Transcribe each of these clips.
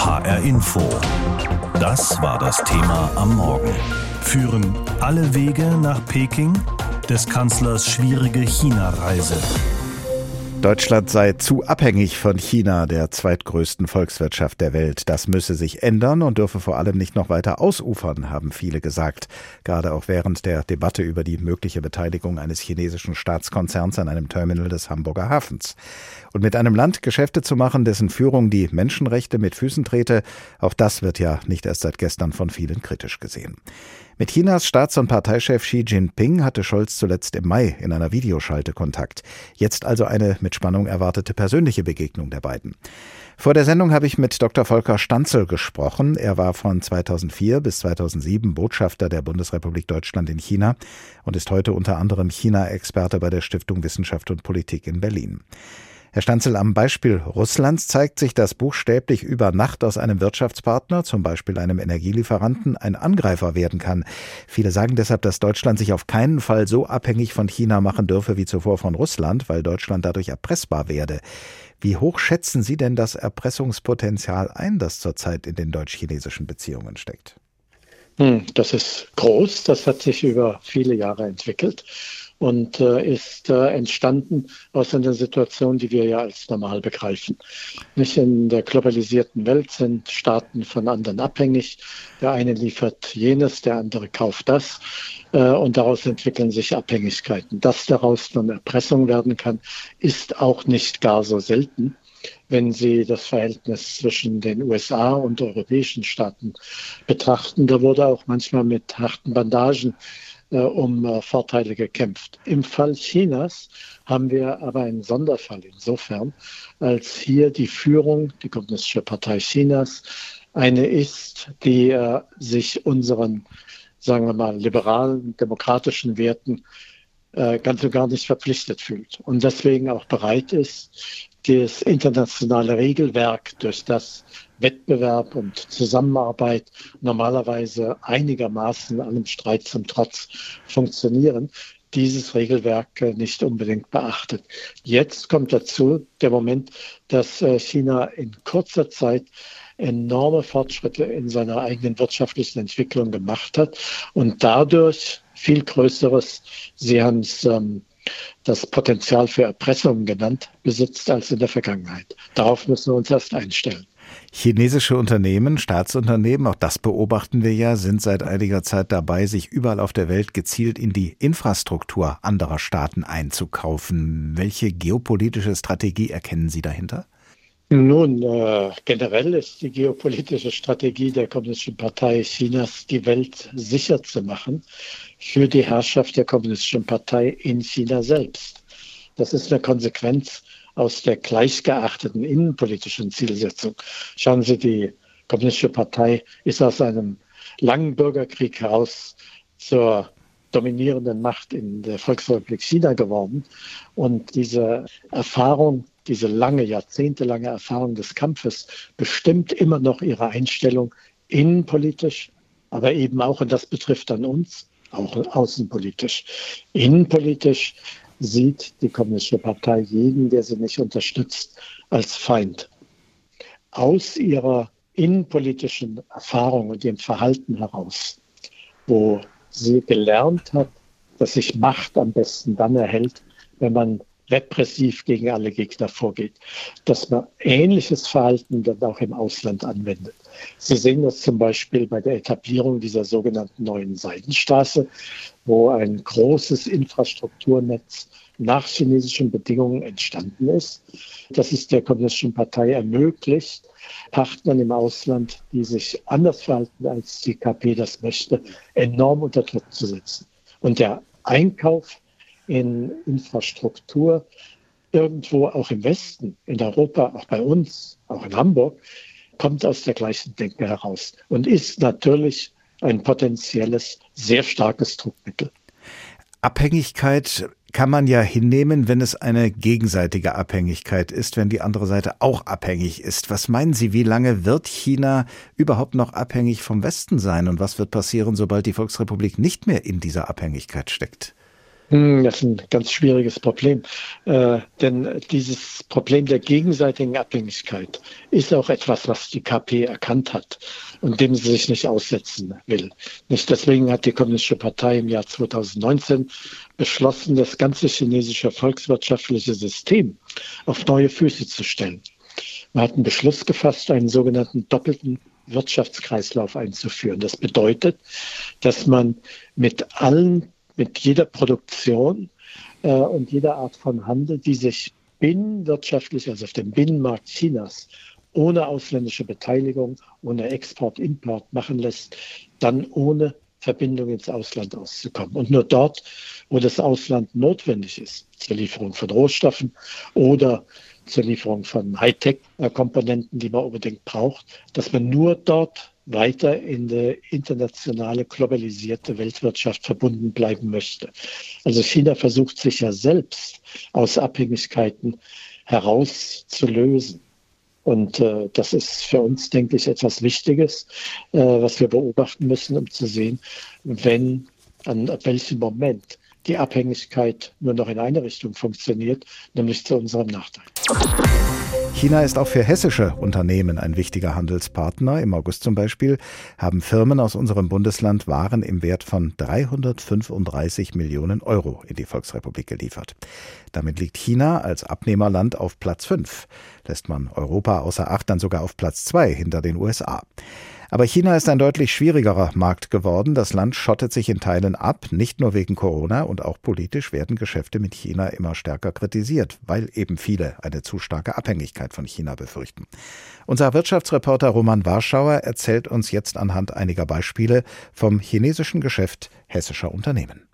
HR Info. Das war das Thema am Morgen. Führen alle Wege nach Peking? Des Kanzlers schwierige China-Reise. Deutschland sei zu abhängig von China, der zweitgrößten Volkswirtschaft der Welt. Das müsse sich ändern und dürfe vor allem nicht noch weiter ausufern, haben viele gesagt. Gerade auch während der Debatte über die mögliche Beteiligung eines chinesischen Staatskonzerns an einem Terminal des Hamburger Hafens. Und mit einem Land Geschäfte zu machen, dessen Führung die Menschenrechte mit Füßen trete, auch das wird ja nicht erst seit gestern von vielen kritisch gesehen. Mit Chinas Staats- und Parteichef Xi Jinping hatte Scholz zuletzt im Mai in einer Videoschalte Kontakt. Jetzt also eine mit Spannung erwartete persönliche Begegnung der beiden. Vor der Sendung habe ich mit Dr. Volker Stanzel gesprochen. Er war von 2004 bis 2007 Botschafter der Bundesrepublik Deutschland in China und ist heute unter anderem China-Experte bei der Stiftung Wissenschaft und Politik in Berlin. Herr Stanzel, am Beispiel Russlands zeigt sich, dass buchstäblich über Nacht aus einem Wirtschaftspartner, zum Beispiel einem Energielieferanten, ein Angreifer werden kann. Viele sagen deshalb, dass Deutschland sich auf keinen Fall so abhängig von China machen dürfe wie zuvor von Russland, weil Deutschland dadurch erpressbar werde. Wie hoch schätzen Sie denn das Erpressungspotenzial ein, das zurzeit in den deutsch-chinesischen Beziehungen steckt? Hm, das ist groß, das hat sich über viele Jahre entwickelt und äh, ist äh, entstanden aus einer Situation, die wir ja als normal begreifen. Nicht in der globalisierten Welt sind Staaten von anderen abhängig. Der eine liefert jenes, der andere kauft das äh, und daraus entwickeln sich Abhängigkeiten. Dass daraus nun Erpressung werden kann, ist auch nicht gar so selten wenn Sie das Verhältnis zwischen den USA und europäischen Staaten betrachten. Da wurde auch manchmal mit harten Bandagen um äh, Vorteile gekämpft. Im Fall Chinas haben wir aber einen Sonderfall insofern, als hier die Führung, die Kommunistische Partei Chinas, eine ist, die äh, sich unseren, sagen wir mal, liberalen, demokratischen Werten äh, ganz und gar nicht verpflichtet fühlt und deswegen auch bereit ist, das internationale Regelwerk, durch das Wettbewerb und Zusammenarbeit normalerweise einigermaßen allem Streit zum Trotz funktionieren, dieses Regelwerk äh, nicht unbedingt beachtet. Jetzt kommt dazu der Moment, dass äh, China in kurzer Zeit enorme Fortschritte in seiner eigenen wirtschaftlichen Entwicklung gemacht hat und dadurch viel Größeres, Sie haben es ähm, das Potenzial für Erpressungen genannt, besitzt als in der Vergangenheit. Darauf müssen wir uns erst einstellen. Chinesische Unternehmen, Staatsunternehmen, auch das beobachten wir ja, sind seit einiger Zeit dabei, sich überall auf der Welt gezielt in die Infrastruktur anderer Staaten einzukaufen. Welche geopolitische Strategie erkennen Sie dahinter? Nun, äh, generell ist die geopolitische Strategie der Kommunistischen Partei Chinas, die Welt sicher zu machen für die Herrschaft der Kommunistischen Partei in China selbst. Das ist eine Konsequenz aus der gleichgeachteten innenpolitischen Zielsetzung. Schauen Sie, die Kommunistische Partei ist aus einem langen Bürgerkrieg heraus zur dominierenden Macht in der Volksrepublik China geworden. Und diese Erfahrung, diese lange, jahrzehntelange Erfahrung des Kampfes bestimmt immer noch ihre Einstellung innenpolitisch, aber eben auch, und das betrifft dann uns, auch außenpolitisch. Innenpolitisch sieht die Kommunistische Partei jeden, der sie nicht unterstützt, als Feind. Aus ihrer innenpolitischen Erfahrung und ihrem Verhalten heraus, wo sie gelernt hat, dass sich Macht am besten dann erhält, wenn man repressiv gegen alle Gegner vorgeht, dass man ähnliches Verhalten dann auch im Ausland anwendet. Sie sehen das zum Beispiel bei der Etablierung dieser sogenannten neuen Seidenstraße, wo ein großes Infrastrukturnetz nach chinesischen Bedingungen entstanden ist. Das ist der Kommunistischen Partei ermöglicht, Partnern im Ausland, die sich anders verhalten, als die KP das möchte, enorm unter Druck zu setzen. Und der Einkauf in Infrastruktur irgendwo auch im Westen, in Europa, auch bei uns, auch in Hamburg, kommt aus der gleichen Denke heraus und ist natürlich ein potenzielles, sehr starkes Druckmittel. Abhängigkeit kann man ja hinnehmen, wenn es eine gegenseitige Abhängigkeit ist, wenn die andere Seite auch abhängig ist. Was meinen Sie, wie lange wird China überhaupt noch abhängig vom Westen sein und was wird passieren, sobald die Volksrepublik nicht mehr in dieser Abhängigkeit steckt? Hm, das ist ein ganz schwieriges Problem, äh, denn dieses Problem der gegenseitigen Abhängigkeit ist auch etwas, was die KP erkannt hat und dem sie sich nicht aussetzen will. Nicht deswegen hat die Kommunistische Partei im Jahr 2019 beschlossen, das ganze chinesische volkswirtschaftliche System auf neue Füße zu stellen. Man hat einen Beschluss gefasst, einen sogenannten doppelten Wirtschaftskreislauf einzuführen. Das bedeutet, dass man mit allen mit jeder Produktion äh, und jeder Art von Handel, die sich binnenwirtschaftlich, also auf dem Binnenmarkt Chinas, ohne ausländische Beteiligung, ohne Export, Import machen lässt, dann ohne Verbindung ins Ausland auszukommen. Und nur dort, wo das Ausland notwendig ist, zur Lieferung von Rohstoffen oder zur Lieferung von Hightech-Komponenten, die man unbedingt braucht, dass man nur dort weiter in die internationale globalisierte Weltwirtschaft verbunden bleiben möchte. Also China versucht sich ja selbst aus Abhängigkeiten herauszulösen. Und äh, das ist für uns, denke ich, etwas Wichtiges, äh, was wir beobachten müssen, um zu sehen, wenn, an welchem Moment die Abhängigkeit nur noch in eine Richtung funktioniert, nämlich zu unserem Nachteil. China ist auch für hessische Unternehmen ein wichtiger Handelspartner. Im August zum Beispiel haben Firmen aus unserem Bundesland Waren im Wert von 335 Millionen Euro in die Volksrepublik geliefert. Damit liegt China als Abnehmerland auf Platz 5. Lässt man Europa außer Acht dann sogar auf Platz 2 hinter den USA. Aber China ist ein deutlich schwierigerer Markt geworden. Das Land schottet sich in Teilen ab, nicht nur wegen Corona und auch politisch werden Geschäfte mit China immer stärker kritisiert, weil eben viele eine zu starke Abhängigkeit von China befürchten. Unser Wirtschaftsreporter Roman Warschauer erzählt uns jetzt anhand einiger Beispiele vom chinesischen Geschäft hessischer Unternehmen.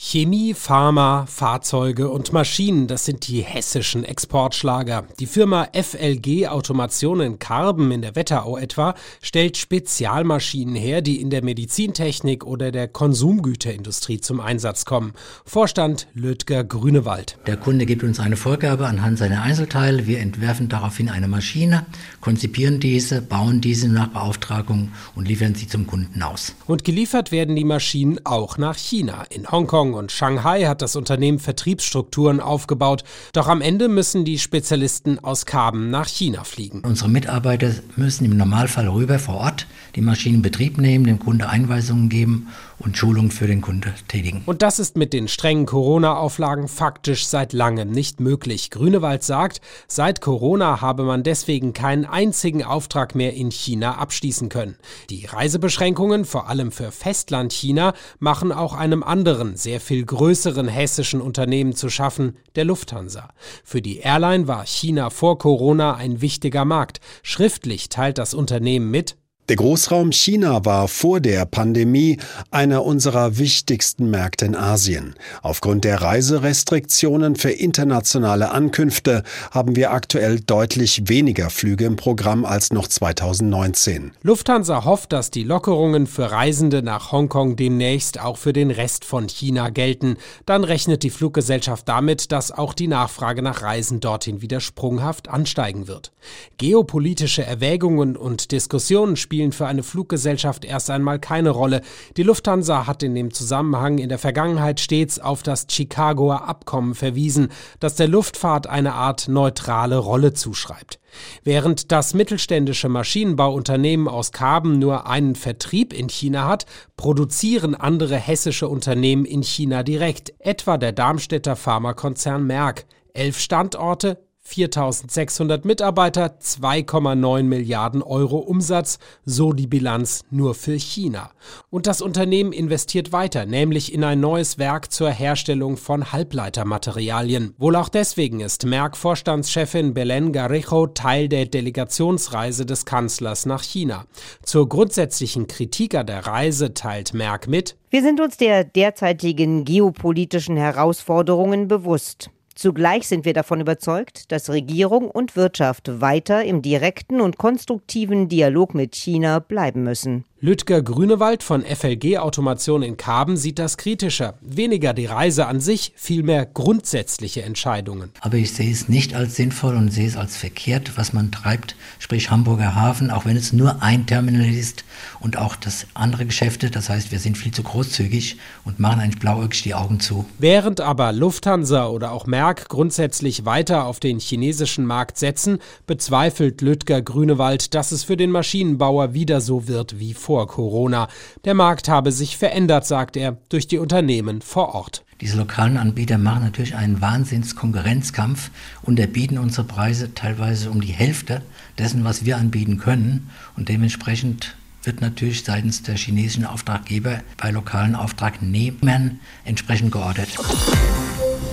Chemie, Pharma, Fahrzeuge und Maschinen, das sind die hessischen Exportschlager. Die Firma FLG Automation in Karben in der Wetterau etwa stellt Spezialmaschinen her, die in der Medizintechnik oder der Konsumgüterindustrie zum Einsatz kommen. Vorstand Lödger Grünewald. Der Kunde gibt uns eine Vorgabe anhand seiner Einzelteile. Wir entwerfen daraufhin eine Maschine, konzipieren diese, bauen diese nach Beauftragung und liefern sie zum Kunden aus. Und geliefert werden die Maschinen auch nach China. In Hongkong Hongkong und Shanghai hat das Unternehmen Vertriebsstrukturen aufgebaut. Doch am Ende müssen die Spezialisten aus Kaben nach China fliegen. Unsere Mitarbeiter müssen im Normalfall rüber vor Ort die Maschinen in Betrieb nehmen, dem Kunde Einweisungen geben und Schulungen für den Kunde tätigen. Und das ist mit den strengen Corona-Auflagen faktisch seit langem nicht möglich. Grünewald sagt, seit Corona habe man deswegen keinen einzigen Auftrag mehr in China abschließen können. Die Reisebeschränkungen, vor allem für Festland-China, machen auch einem anderen, sehr viel größeren hessischen Unternehmen zu schaffen, der Lufthansa. Für die Airline war China vor Corona ein wichtiger Markt. Schriftlich teilt das Unternehmen mit, der Großraum China war vor der Pandemie einer unserer wichtigsten Märkte in Asien. Aufgrund der Reiserestriktionen für internationale Ankünfte haben wir aktuell deutlich weniger Flüge im Programm als noch 2019. Lufthansa hofft, dass die Lockerungen für Reisende nach Hongkong demnächst auch für den Rest von China gelten. Dann rechnet die Fluggesellschaft damit, dass auch die Nachfrage nach Reisen dorthin wieder sprunghaft ansteigen wird. Geopolitische Erwägungen und Diskussionen spielen spielen für eine Fluggesellschaft erst einmal keine Rolle. Die Lufthansa hat in dem Zusammenhang in der Vergangenheit stets auf das Chicagoer Abkommen verwiesen, das der Luftfahrt eine Art neutrale Rolle zuschreibt. Während das mittelständische Maschinenbauunternehmen aus Karben nur einen Vertrieb in China hat, produzieren andere hessische Unternehmen in China direkt, etwa der Darmstädter Pharmakonzern Merck. Elf Standorte, 4600 Mitarbeiter, 2,9 Milliarden Euro Umsatz, so die Bilanz nur für China. Und das Unternehmen investiert weiter, nämlich in ein neues Werk zur Herstellung von Halbleitermaterialien. Wohl auch deswegen ist Merck-Vorstandschefin Belen Garejo Teil der Delegationsreise des Kanzlers nach China. Zur grundsätzlichen Kritik an der Reise teilt Merck mit, wir sind uns der derzeitigen geopolitischen Herausforderungen bewusst. Zugleich sind wir davon überzeugt, dass Regierung und Wirtschaft weiter im direkten und konstruktiven Dialog mit China bleiben müssen. Lüdger Grünewald von FLG Automation in Karben sieht das kritischer. Weniger die Reise an sich, vielmehr grundsätzliche Entscheidungen. Aber ich sehe es nicht als sinnvoll und sehe es als verkehrt, was man treibt, sprich Hamburger Hafen, auch wenn es nur ein Terminal ist und auch das andere Geschäfte. Das heißt, wir sind viel zu großzügig und machen eigentlich blauäugig die Augen zu. Während aber Lufthansa oder auch Merck grundsätzlich weiter auf den chinesischen Markt setzen, bezweifelt Lüdger Grünewald, dass es für den Maschinenbauer wieder so wird wie vor Corona. Der Markt habe sich verändert, sagt er, durch die Unternehmen vor Ort. Diese lokalen Anbieter machen natürlich einen Wahnsinns-Konkurrenzkampf und erbieten unsere Preise teilweise um die Hälfte dessen, was wir anbieten können. Und dementsprechend wird natürlich seitens der chinesischen Auftraggeber bei lokalen Auftragnehmern entsprechend geordert.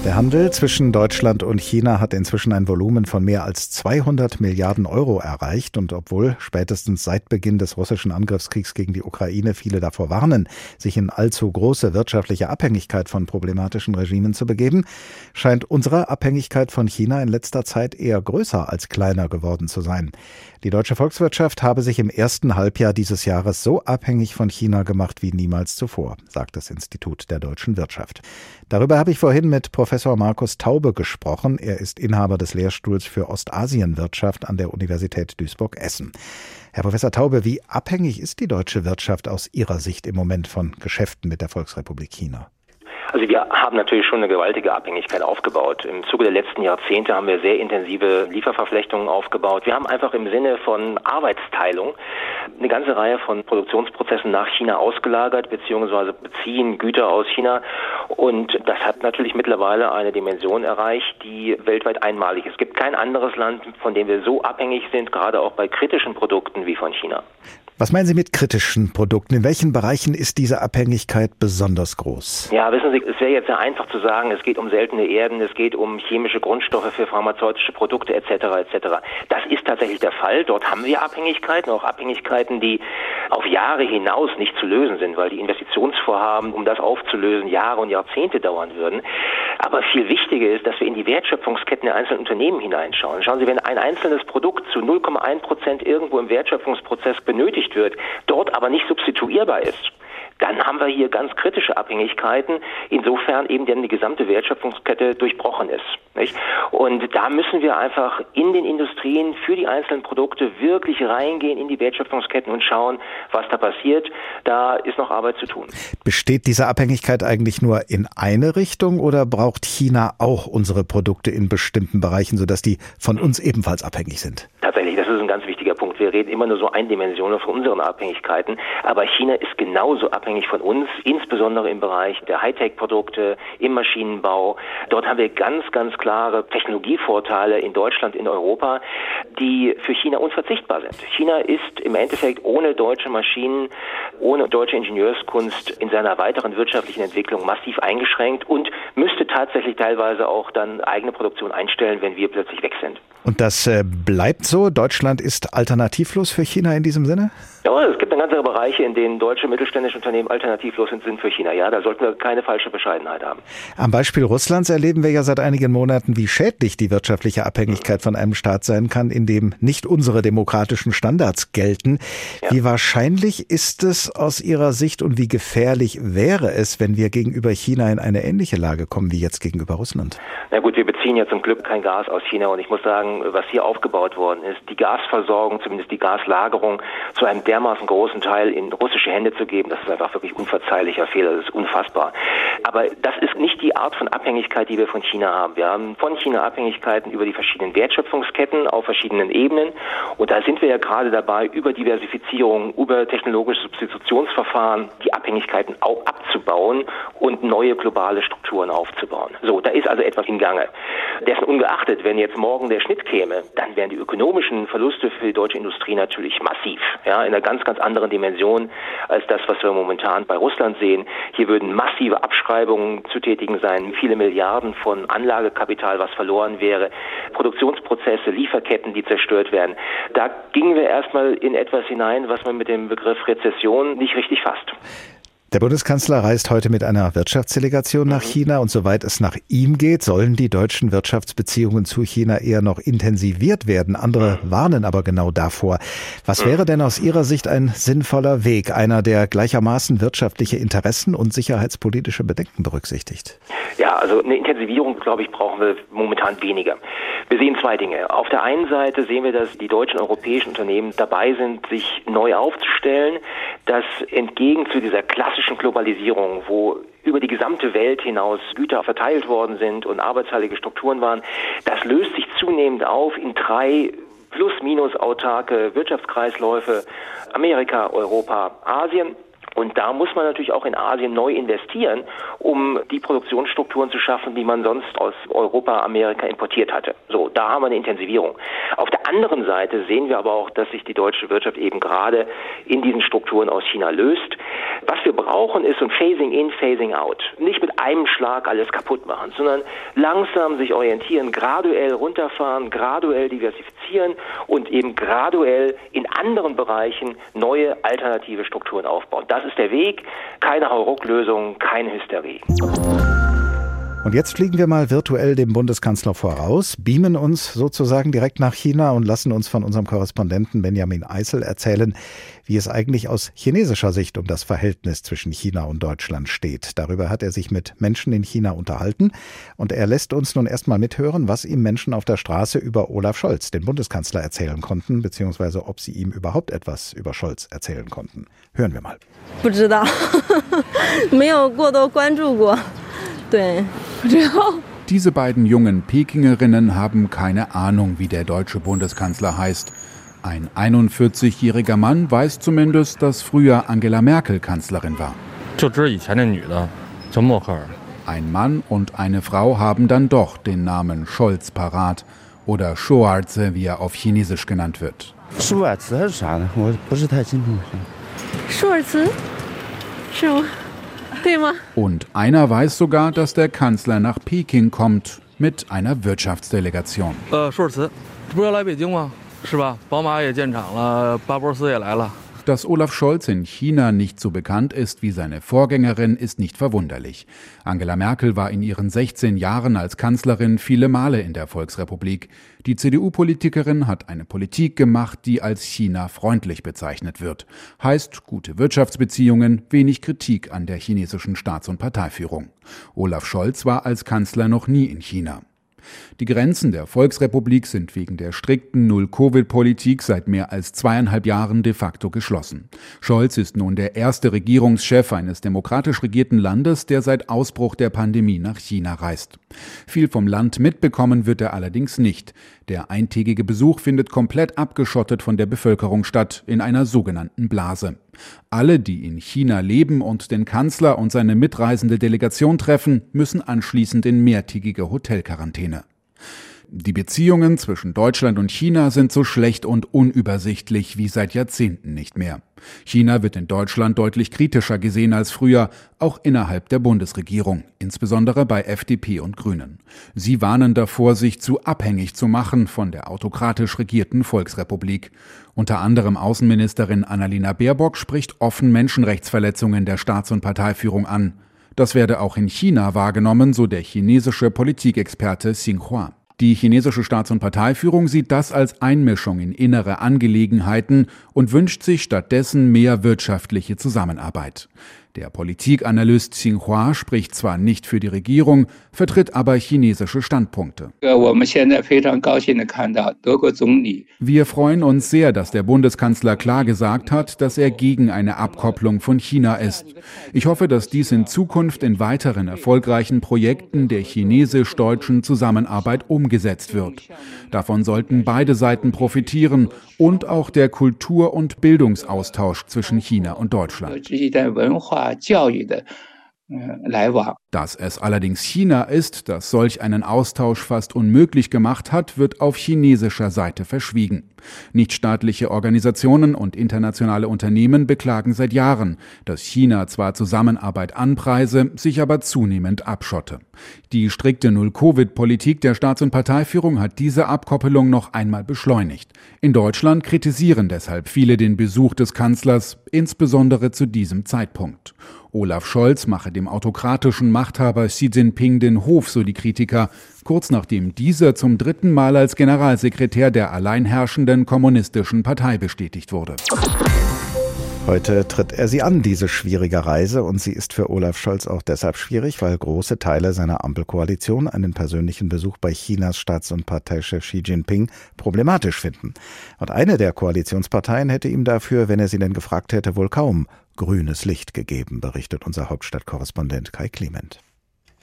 Der Handel zwischen Deutschland und China hat inzwischen ein Volumen von mehr als 200 Milliarden Euro erreicht. Und obwohl spätestens seit Beginn des russischen Angriffskriegs gegen die Ukraine viele davor warnen, sich in allzu große wirtschaftliche Abhängigkeit von problematischen Regimen zu begeben, scheint unsere Abhängigkeit von China in letzter Zeit eher größer als kleiner geworden zu sein. Die deutsche Volkswirtschaft habe sich im ersten Halbjahr dieses Jahres so abhängig von China gemacht wie niemals zuvor, sagt das Institut der deutschen Wirtschaft. Darüber habe ich vorhin mit Professor Markus Taube gesprochen. Er ist Inhaber des Lehrstuhls für Ostasienwirtschaft an der Universität Duisburg-Essen. Herr Professor Taube, wie abhängig ist die deutsche Wirtschaft aus Ihrer Sicht im Moment von Geschäften mit der Volksrepublik China? Also wir haben natürlich schon eine gewaltige Abhängigkeit aufgebaut. Im Zuge der letzten Jahrzehnte haben wir sehr intensive Lieferverflechtungen aufgebaut. Wir haben einfach im Sinne von Arbeitsteilung eine ganze Reihe von Produktionsprozessen nach China ausgelagert beziehungsweise beziehen Güter aus China. Und das hat natürlich mittlerweile eine Dimension erreicht, die weltweit einmalig ist. Es gibt kein anderes Land, von dem wir so abhängig sind, gerade auch bei kritischen Produkten wie von China. Was meinen Sie mit kritischen Produkten? In welchen Bereichen ist diese Abhängigkeit besonders groß? Ja, wissen Sie, es wäre jetzt sehr einfach zu sagen, es geht um seltene Erden, es geht um chemische Grundstoffe für pharmazeutische Produkte etc. etc. Das ist tatsächlich der Fall. Dort haben wir Abhängigkeiten, auch Abhängigkeiten, die auf Jahre hinaus nicht zu lösen sind, weil die Investitionsvorhaben, um das aufzulösen, Jahre und Jahrzehnte dauern würden. Aber viel wichtiger ist, dass wir in die Wertschöpfungsketten der einzelnen Unternehmen hineinschauen. Schauen Sie, wenn ein einzelnes Produkt zu 0,1 Prozent irgendwo im Wertschöpfungsprozess benötigt wird, dort aber nicht substituierbar ist, dann haben wir hier ganz kritische Abhängigkeiten, insofern eben denn die gesamte Wertschöpfungskette durchbrochen ist. Nicht? Und da müssen wir einfach in den Industrien für die einzelnen Produkte wirklich reingehen in die Wertschöpfungsketten und schauen, was da passiert. Da ist noch Arbeit zu tun. Besteht diese Abhängigkeit eigentlich nur in eine Richtung oder braucht China auch unsere Produkte in bestimmten Bereichen, sodass die von uns ebenfalls abhängig sind? Tatsächlich, das ist ein ganz wichtiger Punkt. Wir reden immer nur so Eindimensionen von unseren Abhängigkeiten, aber China ist genauso abhängig von uns, insbesondere im Bereich der Hightech-Produkte, im Maschinenbau. Dort haben wir ganz, ganz klare Technologievorteile in Deutschland, in Europa, die für China unverzichtbar sind. China ist im Endeffekt ohne deutsche Maschinen, ohne deutsche Ingenieurskunst in seiner weiteren wirtschaftlichen Entwicklung massiv eingeschränkt und müsste tatsächlich teilweise auch dann eigene Produktion einstellen, wenn wir plötzlich weg sind. Und das äh, bleibt so? Deutschland ist alternativlos für China in diesem Sinne? Ja, es gibt eine ganze Bereiche, in denen deutsche mittelständische Unternehmen alternativlos sind, sind für China. Ja, da sollten wir keine falsche Bescheidenheit haben. Am Beispiel Russlands erleben wir ja seit einigen Monaten, wie schädlich die wirtschaftliche Abhängigkeit von einem Staat sein kann, in dem nicht unsere demokratischen Standards gelten. Ja. Wie wahrscheinlich ist es aus Ihrer Sicht und wie gefährlich wäre es, wenn wir gegenüber China in eine ähnliche Lage kommen wie jetzt gegenüber Russland? Na gut, wir beziehen ja zum Glück kein Gas aus China und ich muss sagen, was hier aufgebaut worden ist, die Gasversorgung, zumindest die Gaslagerung zu einem dermaßen großen Teil in russische Hände zu geben, das ist einfach wirklich unverzeihlicher Fehler, das ist unfassbar. Aber das ist nicht die Art von Abhängigkeit, die wir von China haben. Wir haben von China Abhängigkeiten über die verschiedenen Wertschöpfungsketten auf verschiedenen Ebenen und da sind wir ja gerade dabei, über Diversifizierung, über technologische Substitutionsverfahren die Abhängigkeiten auch abzubauen und neue globale Strukturen aufzubauen. So, da ist also etwas in Gange. Dessen ungeachtet, wenn jetzt morgen der Schnitt käme, dann wären die ökonomischen Verluste für die deutsche Industrie natürlich massiv, ja, in einer ganz, ganz anderen Dimension als das, was wir momentan bei Russland sehen. Hier würden massive Abschreibungen zu tätigen sein, viele Milliarden von Anlagekapital, was verloren wäre, Produktionsprozesse, Lieferketten, die zerstört werden. Da gingen wir erstmal in etwas hinein, was man mit dem Begriff Rezession nicht richtig fasst. Der Bundeskanzler reist heute mit einer Wirtschaftsdelegation nach mhm. China und soweit es nach ihm geht, sollen die deutschen Wirtschaftsbeziehungen zu China eher noch intensiviert werden. Andere mhm. warnen aber genau davor. Was mhm. wäre denn aus Ihrer Sicht ein sinnvoller Weg, einer, der gleichermaßen wirtschaftliche Interessen und sicherheitspolitische Bedenken berücksichtigt? Ja, also eine Intensivierung, glaube ich, brauchen wir momentan weniger. Wir sehen zwei Dinge. Auf der einen Seite sehen wir, dass die deutschen europäischen Unternehmen dabei sind, sich neu aufzustellen, dass entgegen zu dieser klassischen Globalisierung, wo über die gesamte Welt hinaus Güter verteilt worden sind und arbeitsteilige Strukturen waren, das löst sich zunehmend auf in drei plus-minus autarke Wirtschaftskreisläufe Amerika, Europa, Asien. Und da muss man natürlich auch in Asien neu investieren, um die Produktionsstrukturen zu schaffen, die man sonst aus Europa, Amerika importiert hatte. So, da haben wir eine Intensivierung. Auf der anderen Seite sehen wir aber auch, dass sich die deutsche Wirtschaft eben gerade in diesen Strukturen aus China löst. Was wir brauchen, ist ein Phasing in, Phasing out. Nicht mit einem Schlag alles kaputt machen, sondern langsam sich orientieren, graduell runterfahren, graduell diversifizieren und eben graduell in anderen Bereichen neue alternative Strukturen aufbauen. Das ist der Weg. Keine Hauruck-Lösung, keine Hysterie. Und jetzt fliegen wir mal virtuell dem Bundeskanzler voraus, beamen uns sozusagen direkt nach China und lassen uns von unserem Korrespondenten Benjamin Eisel erzählen, wie es eigentlich aus chinesischer Sicht um das Verhältnis zwischen China und Deutschland steht. Darüber hat er sich mit Menschen in China unterhalten und er lässt uns nun erstmal mithören, was ihm Menschen auf der Straße über Olaf Scholz, den Bundeskanzler, erzählen konnten, beziehungsweise ob sie ihm überhaupt etwas über Scholz erzählen konnten. Hören wir mal. 不知道，没有过多关注过。 diese beiden jungen Pekingerinnen haben keine Ahnung, wie der deutsche Bundeskanzler heißt. Ein 41-jähriger Mann weiß zumindest, dass früher Angela Merkel Kanzlerin war. Ein Mann und eine Frau haben dann doch den Namen Scholz parat oder Shoarze, wie er auf Chinesisch genannt wird. Shoarze? Shoarze? Thema. Und einer weiß sogar, dass der Kanzler nach Peking kommt mit einer Wirtschaftsdelegation. Äh, 舒尔茨，不是要来北京吗？是吧？宝马也建厂了，巴博斯也来了。 Dass Olaf Scholz in China nicht so bekannt ist wie seine Vorgängerin, ist nicht verwunderlich. Angela Merkel war in ihren 16 Jahren als Kanzlerin viele Male in der Volksrepublik. Die CDU-Politikerin hat eine Politik gemacht, die als China-freundlich bezeichnet wird. Heißt gute Wirtschaftsbeziehungen, wenig Kritik an der chinesischen Staats- und Parteiführung. Olaf Scholz war als Kanzler noch nie in China. Die Grenzen der Volksrepublik sind wegen der strikten Null-Covid-Politik seit mehr als zweieinhalb Jahren de facto geschlossen. Scholz ist nun der erste Regierungschef eines demokratisch regierten Landes, der seit Ausbruch der Pandemie nach China reist. Viel vom Land mitbekommen wird er allerdings nicht. Der eintägige Besuch findet komplett abgeschottet von der Bevölkerung statt, in einer sogenannten Blase. Alle, die in China leben und den Kanzler und seine mitreisende Delegation treffen, müssen anschließend in mehrtägige Hotelquarantäne. Die Beziehungen zwischen Deutschland und China sind so schlecht und unübersichtlich wie seit Jahrzehnten nicht mehr. China wird in Deutschland deutlich kritischer gesehen als früher, auch innerhalb der Bundesregierung, insbesondere bei FDP und Grünen. Sie warnen davor, sich zu abhängig zu machen von der autokratisch regierten Volksrepublik. Unter anderem Außenministerin Annalena Baerbock spricht offen Menschenrechtsverletzungen der Staats- und Parteiführung an. Das werde auch in China wahrgenommen, so der chinesische Politikexperte Xinhua. Die chinesische Staats- und Parteiführung sieht das als Einmischung in innere Angelegenheiten und wünscht sich stattdessen mehr wirtschaftliche Zusammenarbeit. Der Politikanalyst Xinhua spricht zwar nicht für die Regierung, vertritt aber chinesische Standpunkte. Wir freuen uns sehr, dass der Bundeskanzler klar gesagt hat, dass er gegen eine Abkopplung von China ist. Ich hoffe, dass dies in Zukunft in weiteren erfolgreichen Projekten der chinesisch-deutschen Zusammenarbeit umgesetzt wird. Davon sollten beide Seiten profitieren und auch der Kultur- und Bildungsaustausch zwischen China und Deutschland. 啊教育的 Dass es allerdings China ist, das solch einen Austausch fast unmöglich gemacht hat, wird auf chinesischer Seite verschwiegen. Nichtstaatliche Organisationen und internationale Unternehmen beklagen seit Jahren, dass China zwar Zusammenarbeit anpreise, sich aber zunehmend abschotte. Die strikte Null-Covid-Politik der Staats- und Parteiführung hat diese Abkoppelung noch einmal beschleunigt. In Deutschland kritisieren deshalb viele den Besuch des Kanzlers, insbesondere zu diesem Zeitpunkt. Olaf Scholz mache dem autokratischen Machthaber Xi Jinping den Hof, so die Kritiker, kurz nachdem dieser zum dritten Mal als Generalsekretär der alleinherrschenden kommunistischen Partei bestätigt wurde. Heute tritt er sie an, diese schwierige Reise, und sie ist für Olaf Scholz auch deshalb schwierig, weil große Teile seiner Ampelkoalition einen persönlichen Besuch bei Chinas Staats- und Parteichef Xi Jinping problematisch finden. Und eine der Koalitionsparteien hätte ihm dafür, wenn er sie denn gefragt hätte, wohl kaum grünes Licht gegeben, berichtet unser Hauptstadtkorrespondent Kai Clement.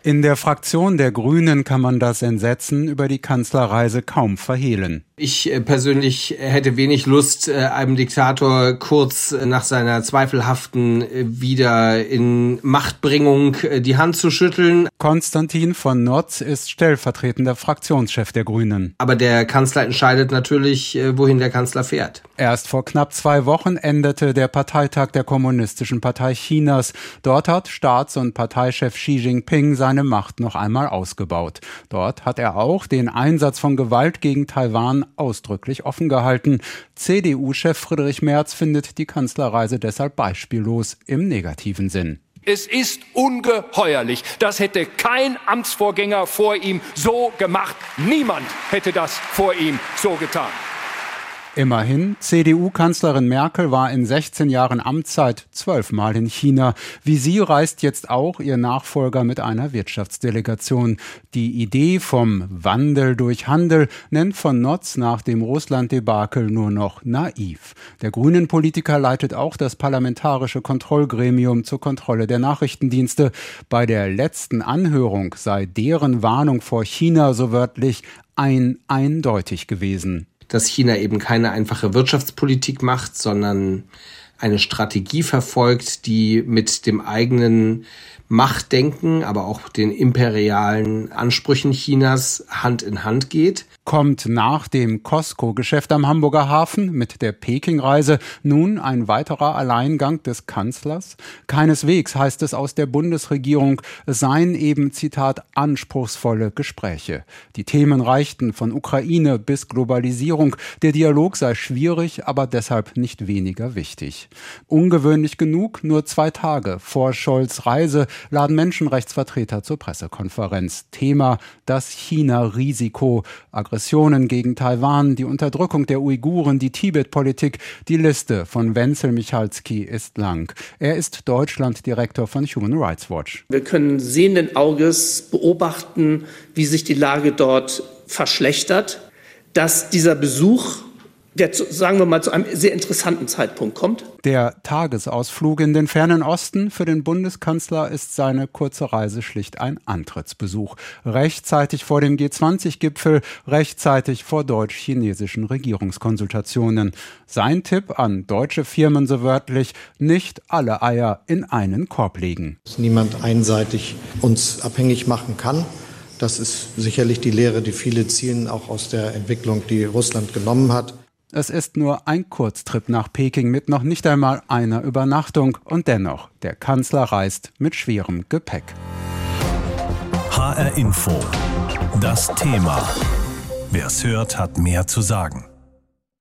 In der Fraktion der Grünen kann man das Entsetzen über die Kanzlerreise kaum verhehlen. Ich äh, persönlich hätte wenig Lust, äh, einem Diktator kurz nach seiner zweifelhaften äh, wieder in Machtbringung die Hand zu schütteln. Konstantin von Notz ist stellvertretender Fraktionschef der Grünen. Aber der Kanzler entscheidet natürlich, wohin der Kanzler fährt. Erst vor knapp zwei Wochen endete der Parteitag der Kommunistischen Partei Chinas. Dort hat Staats- und Parteichef Xi Jinping seine Macht noch einmal ausgebaut. Dort hat er auch den Einsatz von Gewalt gegen Taiwan ausdrücklich offen gehalten. CDU-Chef Friedrich Merz findet die Kanzlerreise deshalb beispiellos im negativen Sinn. Es ist ungeheuerlich. Das hätte kein Amtsvorgänger vor ihm so gemacht. Niemand hätte das vor ihm so getan. Immerhin, CDU-Kanzlerin Merkel war in 16 Jahren Amtszeit zwölfmal in China. Wie sie reist jetzt auch ihr Nachfolger mit einer Wirtschaftsdelegation. Die Idee vom Wandel durch Handel nennt von Notz nach dem Russland-Debakel nur noch naiv. Der grünen Politiker leitet auch das parlamentarische Kontrollgremium zur Kontrolle der Nachrichtendienste. Bei der letzten Anhörung sei deren Warnung vor China so wörtlich ein eindeutig gewesen dass China eben keine einfache Wirtschaftspolitik macht, sondern eine Strategie verfolgt, die mit dem eigenen Machtdenken, aber auch den imperialen Ansprüchen Chinas Hand in Hand geht kommt nach dem Costco-Geschäft am Hamburger Hafen mit der Peking-Reise nun ein weiterer Alleingang des Kanzlers? Keineswegs heißt es aus der Bundesregierung, es seien eben, Zitat, anspruchsvolle Gespräche. Die Themen reichten von Ukraine bis Globalisierung. Der Dialog sei schwierig, aber deshalb nicht weniger wichtig. Ungewöhnlich genug, nur zwei Tage vor Scholz Reise laden Menschenrechtsvertreter zur Pressekonferenz. Thema das China-Risiko. Aggressionen gegen Taiwan, die Unterdrückung der Uiguren, die Tibet-Politik. Die Liste von Wenzel Michalski ist lang. Er ist Deutschlanddirektor von Human Rights Watch. Wir können sehenden Auges beobachten, wie sich die Lage dort verschlechtert, dass dieser Besuch der, sagen wir mal, zu einem sehr interessanten Zeitpunkt kommt. Der Tagesausflug in den fernen Osten für den Bundeskanzler ist seine kurze Reise schlicht ein Antrittsbesuch. Rechtzeitig vor dem G20-Gipfel, rechtzeitig vor deutsch-chinesischen Regierungskonsultationen. Sein Tipp an deutsche Firmen so wörtlich, nicht alle Eier in einen Korb legen. Dass niemand einseitig uns abhängig machen kann. Das ist sicherlich die Lehre, die viele ziehen, auch aus der Entwicklung, die Russland genommen hat. Es ist nur ein Kurztrip nach Peking mit noch nicht einmal einer Übernachtung und dennoch, der Kanzler reist mit schwerem Gepäck. HR Info. Das Thema. Wer es hört, hat mehr zu sagen.